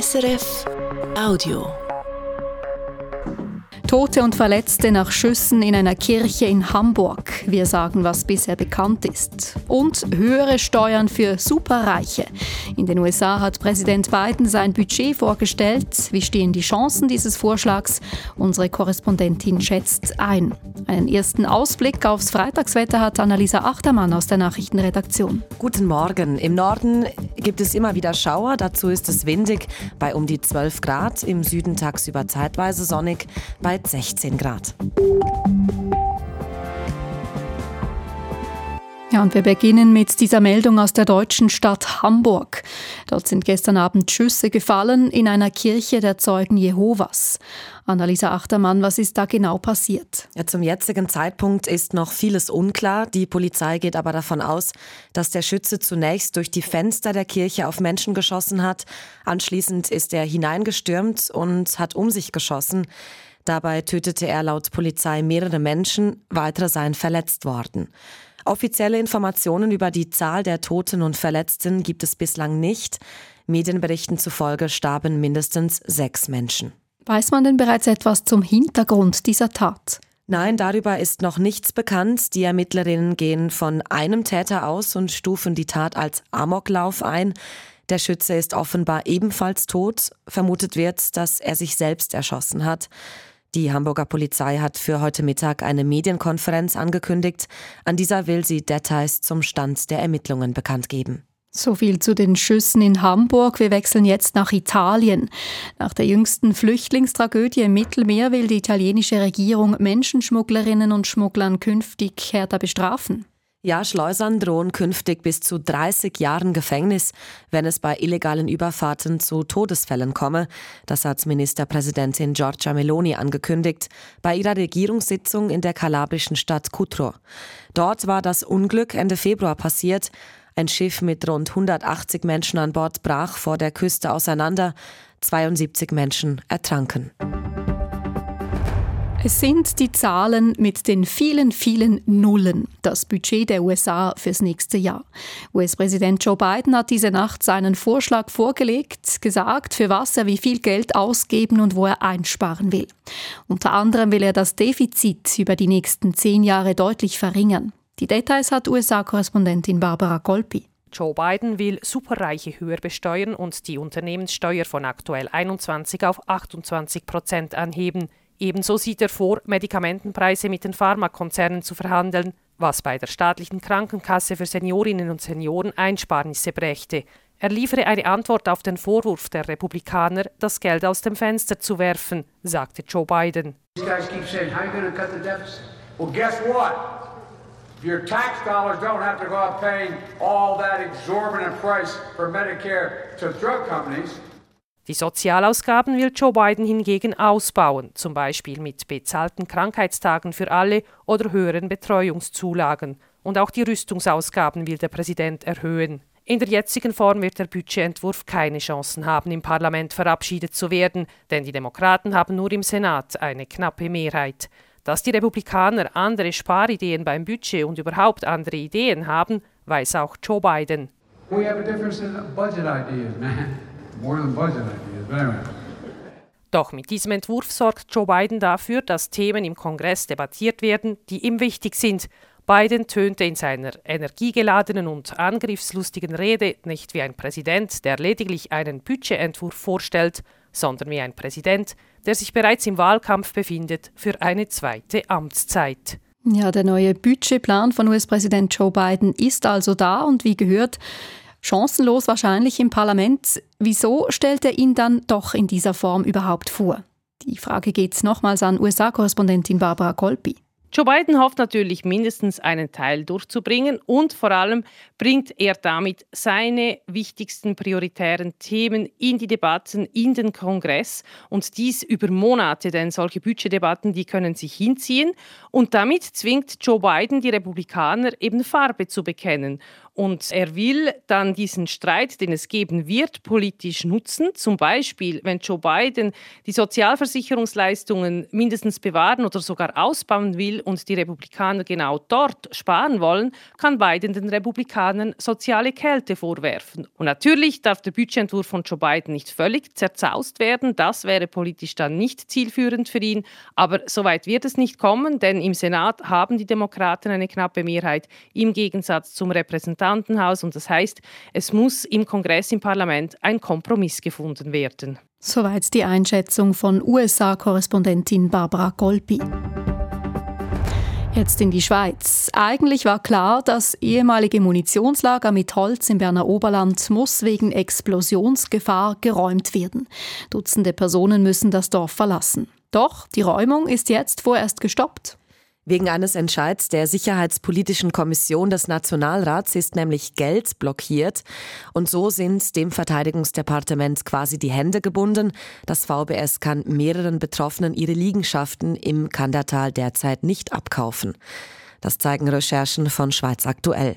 SRF Audio. Tote und Verletzte nach Schüssen in einer Kirche in Hamburg. Wir sagen, was bisher bekannt ist. Und höhere Steuern für Superreiche. In den USA hat Präsident Biden sein Budget vorgestellt. Wie stehen die Chancen dieses Vorschlags? Unsere Korrespondentin schätzt ein. Einen ersten Ausblick aufs Freitagswetter hat Annalisa Achtermann aus der Nachrichtenredaktion. Guten Morgen. Im Norden gibt es immer wieder Schauer. Dazu ist es windig bei um die 12 Grad. Im Süden tagsüber zeitweise sonnig bei 16 Grad. Ja, und wir beginnen mit dieser Meldung aus der deutschen Stadt Hamburg. Dort sind gestern Abend Schüsse gefallen in einer Kirche der Zeugen Jehovas. Annalisa Achtermann, was ist da genau passiert? Ja, zum jetzigen Zeitpunkt ist noch vieles unklar. Die Polizei geht aber davon aus, dass der Schütze zunächst durch die Fenster der Kirche auf Menschen geschossen hat. Anschließend ist er hineingestürmt und hat um sich geschossen. Dabei tötete er laut Polizei mehrere Menschen, weitere seien verletzt worden. Offizielle Informationen über die Zahl der Toten und Verletzten gibt es bislang nicht. Medienberichten zufolge starben mindestens sechs Menschen. Weiß man denn bereits etwas zum Hintergrund dieser Tat? Nein, darüber ist noch nichts bekannt. Die Ermittlerinnen gehen von einem Täter aus und stufen die Tat als Amoklauf ein. Der Schütze ist offenbar ebenfalls tot. Vermutet wird, dass er sich selbst erschossen hat. Die Hamburger Polizei hat für heute Mittag eine Medienkonferenz angekündigt. An dieser will sie Details zum Stand der Ermittlungen bekannt geben. So viel zu den Schüssen in Hamburg. Wir wechseln jetzt nach Italien. Nach der jüngsten Flüchtlingstragödie im Mittelmeer will die italienische Regierung Menschenschmugglerinnen und Schmugglern künftig härter bestrafen. Ja, Schleusern drohen künftig bis zu 30 Jahren Gefängnis, wenn es bei illegalen Überfahrten zu Todesfällen komme. Das hat Ministerpräsidentin Giorgia Meloni angekündigt bei ihrer Regierungssitzung in der kalabrischen Stadt Cutro. Dort war das Unglück Ende Februar passiert. Ein Schiff mit rund 180 Menschen an Bord brach vor der Küste auseinander. 72 Menschen ertranken. Es sind die Zahlen mit den vielen, vielen Nullen, das Budget der USA fürs nächste Jahr. US-Präsident Joe Biden hat diese Nacht seinen Vorschlag vorgelegt, gesagt, für was er wie viel Geld ausgeben und wo er einsparen will. Unter anderem will er das Defizit über die nächsten zehn Jahre deutlich verringern. Die Details hat USA-Korrespondentin Barbara Golpi. Joe Biden will Superreiche höher besteuern und die Unternehmenssteuer von aktuell 21 auf 28 Prozent anheben. Ebenso sieht er vor, Medikamentenpreise mit den Pharmakonzernen zu verhandeln, was bei der staatlichen Krankenkasse für Seniorinnen und Senioren Einsparnisse brächte. Er liefere eine Antwort auf den Vorwurf der Republikaner, das Geld aus dem Fenster zu werfen, sagte Joe Biden. Well, guess what? Your tax dollars don't have to go out paying all that exorbitant price for Medicare to drug companies. Die Sozialausgaben will Joe Biden hingegen ausbauen, zum Beispiel mit bezahlten Krankheitstagen für alle oder höheren Betreuungszulagen. Und auch die Rüstungsausgaben will der Präsident erhöhen. In der jetzigen Form wird der Budgetentwurf keine Chancen haben, im Parlament verabschiedet zu werden, denn die Demokraten haben nur im Senat eine knappe Mehrheit. Dass die Republikaner andere Sparideen beim Budget und überhaupt andere Ideen haben, weiß auch Joe Biden. We have a difference in budget ideas, man. Doch mit diesem Entwurf sorgt Joe Biden dafür, dass Themen im Kongress debattiert werden, die ihm wichtig sind. Biden tönte in seiner energiegeladenen und angriffslustigen Rede nicht wie ein Präsident, der lediglich einen Budgetentwurf vorstellt, sondern wie ein Präsident, der sich bereits im Wahlkampf befindet für eine zweite Amtszeit. Ja, der neue Budgetplan von US-Präsident Joe Biden ist also da und wie gehört, chancenlos wahrscheinlich im Parlament. Wieso stellt er ihn dann doch in dieser Form überhaupt vor? Die Frage geht nochmals an USA-Korrespondentin Barbara Kolpi. Joe Biden hofft natürlich mindestens einen Teil durchzubringen und vor allem bringt er damit seine wichtigsten prioritären Themen in die Debatten in den Kongress und dies über Monate, denn solche Budgetdebatten, die können sich hinziehen und damit zwingt Joe Biden die Republikaner eben Farbe zu bekennen Und er will dann diesen Streit, den es geben wird, politisch nutzen. Zum Beispiel, wenn Joe Biden die Sozialversicherungsleistungen mindestens bewahren oder sogar ausbauen will und die Republikaner genau dort sparen wollen, kann Biden den Republikanern soziale Kälte vorwerfen. Und natürlich darf der Budgetentwurf von Joe Biden nicht völlig zerzaust werden. Das wäre politisch dann nicht zielführend für ihn. Aber soweit wird es nicht kommen, denn im Senat haben die Demokraten eine knappe Mehrheit im Gegensatz zum Repräsentanten Repräsentantenhaus und das heißt, es muss im Kongress, im Parlament ein Kompromiss gefunden werden. Soweit die Einschätzung von USA-Korrespondentin Barbara Golpi. Jetzt in die Schweiz. Eigentlich war klar, das ehemalige Munitionslager mit Holz im Berner Oberland muss wegen Explosionsgefahr geräumt werden. Dutzende Personen müssen das Dorf verlassen. Doch die Räumung ist jetzt vorerst gestoppt. Wegen eines Entscheids der Sicherheitspolitischen Kommission des Nationalrats ist nämlich Geld blockiert und so sind dem Verteidigungsdepartement quasi die Hände gebunden. Das VBS kann mehreren Betroffenen ihre Liegenschaften im Kandertal derzeit nicht abkaufen. Das zeigen Recherchen von Schweiz aktuell.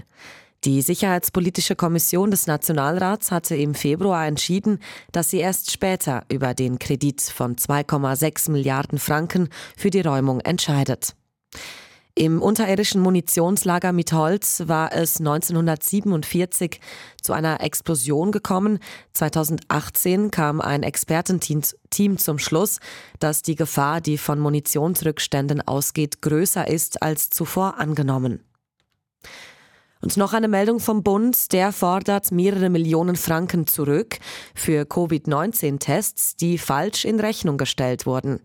Die Sicherheitspolitische Kommission des Nationalrats hatte im Februar entschieden, dass sie erst später über den Kredit von 2,6 Milliarden Franken für die Räumung entscheidet. Im unterirdischen Munitionslager mit Holz war es 1947 zu einer Explosion gekommen. 2018 kam ein Expertenteam zum Schluss, dass die Gefahr, die von Munitionsrückständen ausgeht, größer ist als zuvor angenommen. Und noch eine Meldung vom Bund, der fordert mehrere Millionen Franken zurück für Covid-19-Tests, die falsch in Rechnung gestellt wurden.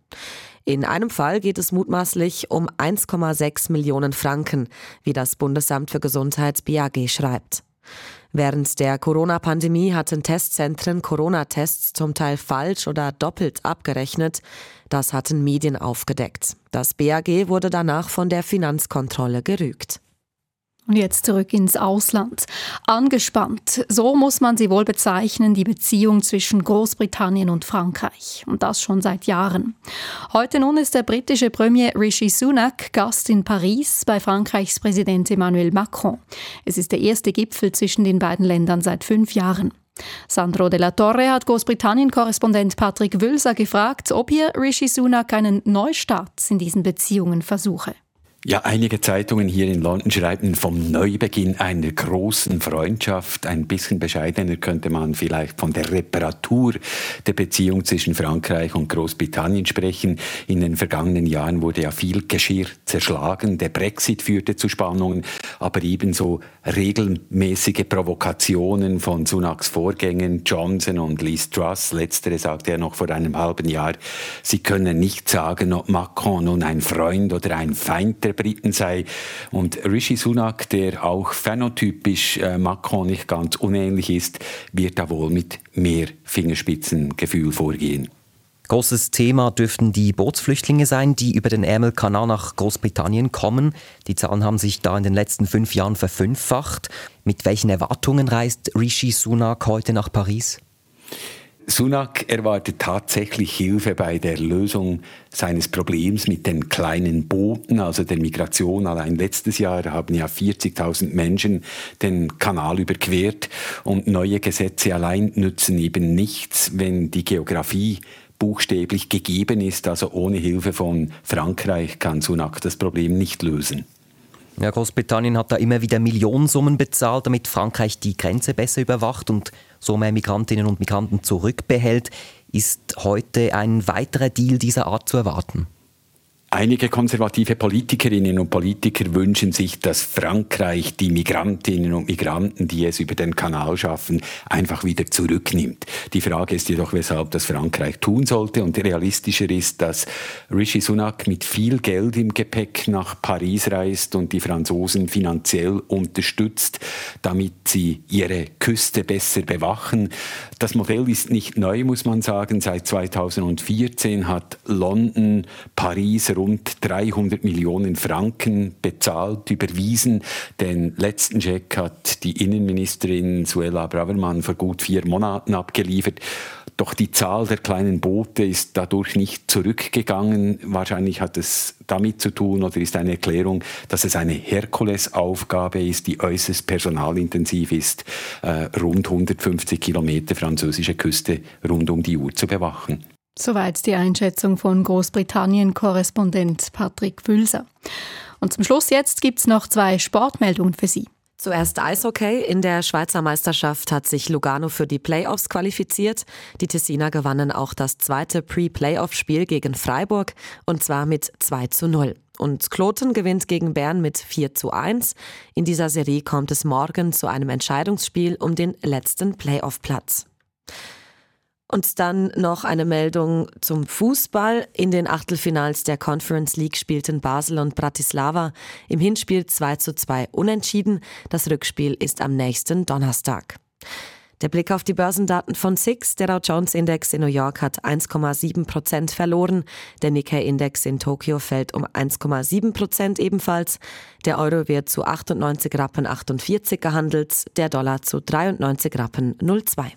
In einem Fall geht es mutmaßlich um 1,6 Millionen Franken, wie das Bundesamt für Gesundheit BAG schreibt. Während der Corona-Pandemie hatten Testzentren Corona-Tests zum Teil falsch oder doppelt abgerechnet. Das hatten Medien aufgedeckt. Das BAG wurde danach von der Finanzkontrolle gerügt. Und jetzt zurück ins Ausland. Angespannt, so muss man sie wohl bezeichnen, die Beziehung zwischen Großbritannien und Frankreich. Und das schon seit Jahren. Heute nun ist der britische Premier Rishi Sunak Gast in Paris bei Frankreichs Präsident Emmanuel Macron. Es ist der erste Gipfel zwischen den beiden Ländern seit fünf Jahren. Sandro de la Torre hat Großbritannien-Korrespondent Patrick Wülser gefragt, ob hier Rishi Sunak einen Neustart in diesen Beziehungen versuche. Ja, einige Zeitungen hier in London schreiben vom Neubeginn einer großen Freundschaft. Ein bisschen bescheidener könnte man vielleicht von der Reparatur der Beziehung zwischen Frankreich und Großbritannien sprechen. In den vergangenen Jahren wurde ja viel Geschirr zerschlagen. Der Brexit führte zu Spannungen, aber ebenso regelmäßige Provokationen von Sunaks Vorgängern Johnson und Liz Truss. Letztere sagte er noch vor einem halben Jahr, sie können nicht sagen, ob Macron nun ein Freund oder ein Feind der der Briten sei. Und Rishi Sunak, der auch phänotypisch äh, Macron nicht ganz unähnlich ist, wird da wohl mit mehr Fingerspitzengefühl vorgehen. Großes Thema dürften die Bootsflüchtlinge sein, die über den Ärmelkanal nach Großbritannien kommen. Die Zahlen haben sich da in den letzten fünf Jahren verfünffacht. Mit welchen Erwartungen reist Rishi Sunak heute nach Paris? Sunak erwartet tatsächlich Hilfe bei der Lösung seines Problems mit den kleinen Booten, also der Migration. Allein letztes Jahr haben ja 40.000 Menschen den Kanal überquert und neue Gesetze allein nützen eben nichts, wenn die Geografie buchstäblich gegeben ist. Also ohne Hilfe von Frankreich kann Sunak das Problem nicht lösen. Ja, Großbritannien hat da immer wieder Millionensummen bezahlt, damit Frankreich die Grenze besser überwacht und so mehr Migrantinnen und Migranten zurückbehält. Ist heute ein weiterer Deal dieser Art zu erwarten? Einige konservative Politikerinnen und Politiker wünschen sich, dass Frankreich die Migrantinnen und Migranten, die es über den Kanal schaffen, einfach wieder zurücknimmt. Die Frage ist jedoch, weshalb das Frankreich tun sollte. Und realistischer ist, dass Rishi Sunak mit viel Geld im Gepäck nach Paris reist und die Franzosen finanziell unterstützt, damit sie ihre Küste besser bewachen. Das Modell ist nicht neu, muss man sagen. Seit 2014 hat London Paris rund 300 Millionen Franken bezahlt, überwiesen. Den letzten Scheck hat die Innenministerin Suella Bravermann vor gut vier Monaten abgeliefert. Doch die Zahl der kleinen Boote ist dadurch nicht zurückgegangen. Wahrscheinlich hat es damit zu tun oder ist eine Erklärung, dass es eine Herkulesaufgabe ist, die äußerst personalintensiv ist, äh, rund 150 Kilometer französische Küste rund um die Uhr zu bewachen. Soweit die Einschätzung von Großbritannien-Korrespondent Patrick Wülser. Und zum Schluss jetzt gibt es noch zwei Sportmeldungen für Sie. Zuerst Eishockey. In der Schweizer Meisterschaft hat sich Lugano für die Playoffs qualifiziert. Die Tessiner gewannen auch das zweite Pre-Playoff-Spiel gegen Freiburg und zwar mit 2 zu 0. Und Kloten gewinnt gegen Bern mit 4 zu 1. In dieser Serie kommt es morgen zu einem Entscheidungsspiel um den letzten Playoff-Platz. Und dann noch eine Meldung zum Fußball. In den Achtelfinals der Conference League spielten Basel und Bratislava im Hinspiel 2 zu 2 unentschieden. Das Rückspiel ist am nächsten Donnerstag. Der Blick auf die Börsendaten von SIX. Der Dow Jones Index in New York hat 1,7 Prozent verloren. Der Nikkei Index in Tokio fällt um 1,7 Prozent ebenfalls. Der Euro wird zu 98 Rappen 48 gehandelt. Der Dollar zu 93 Rappen 02.